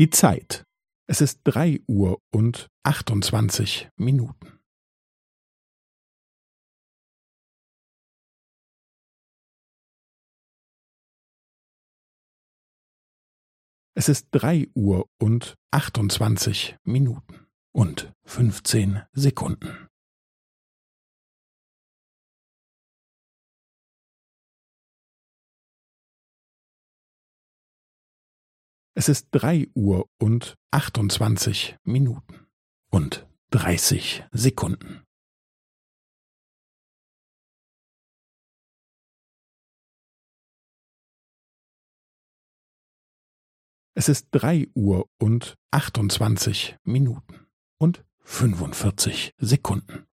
Die Zeit. Es ist drei Uhr und achtundzwanzig Minuten. Es ist drei Uhr und achtundzwanzig Minuten und fünfzehn Sekunden. Es ist drei Uhr und achtundzwanzig Minuten und dreißig Sekunden. Es ist drei Uhr und achtundzwanzig Minuten und fünfundvierzig Sekunden.